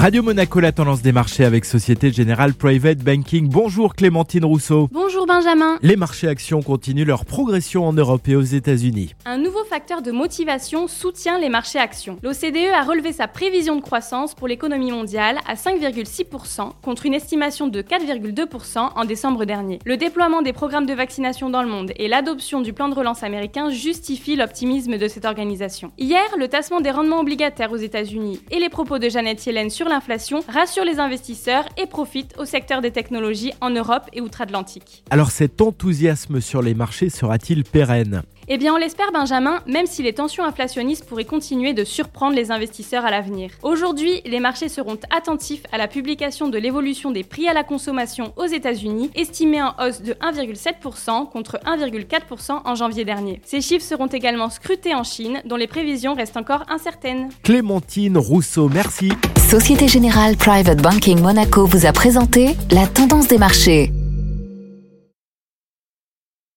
Radio Monaco, la tendance des marchés avec Société Générale Private Banking. Bonjour Clémentine Rousseau. Bonjour Benjamin. Les marchés actions continuent leur progression en Europe et aux États-Unis. Un nouveau facteur de motivation soutient les marchés actions. L'OCDE a relevé sa prévision de croissance pour l'économie mondiale à 5,6% contre une estimation de 4,2% en décembre dernier. Le déploiement des programmes de vaccination dans le monde et l'adoption du plan de relance américain justifient l'optimisme de cette organisation. Hier, le tassement des rendements obligataires aux États-Unis et les propos de Janet Yellen sur l'inflation rassurent les investisseurs et profitent au secteur des technologies en Europe et outre-Atlantique. Alors cet enthousiasme sur les marchés sera-t-il pérenne? Eh bien, on l'espère, Benjamin, même si les tensions inflationnistes pourraient continuer de surprendre les investisseurs à l'avenir. Aujourd'hui, les marchés seront attentifs à la publication de l'évolution des prix à la consommation aux États-Unis, estimée en hausse de 1,7% contre 1,4% en janvier dernier. Ces chiffres seront également scrutés en Chine, dont les prévisions restent encore incertaines. Clémentine Rousseau, merci. Société Générale Private Banking Monaco vous a présenté la tendance des marchés.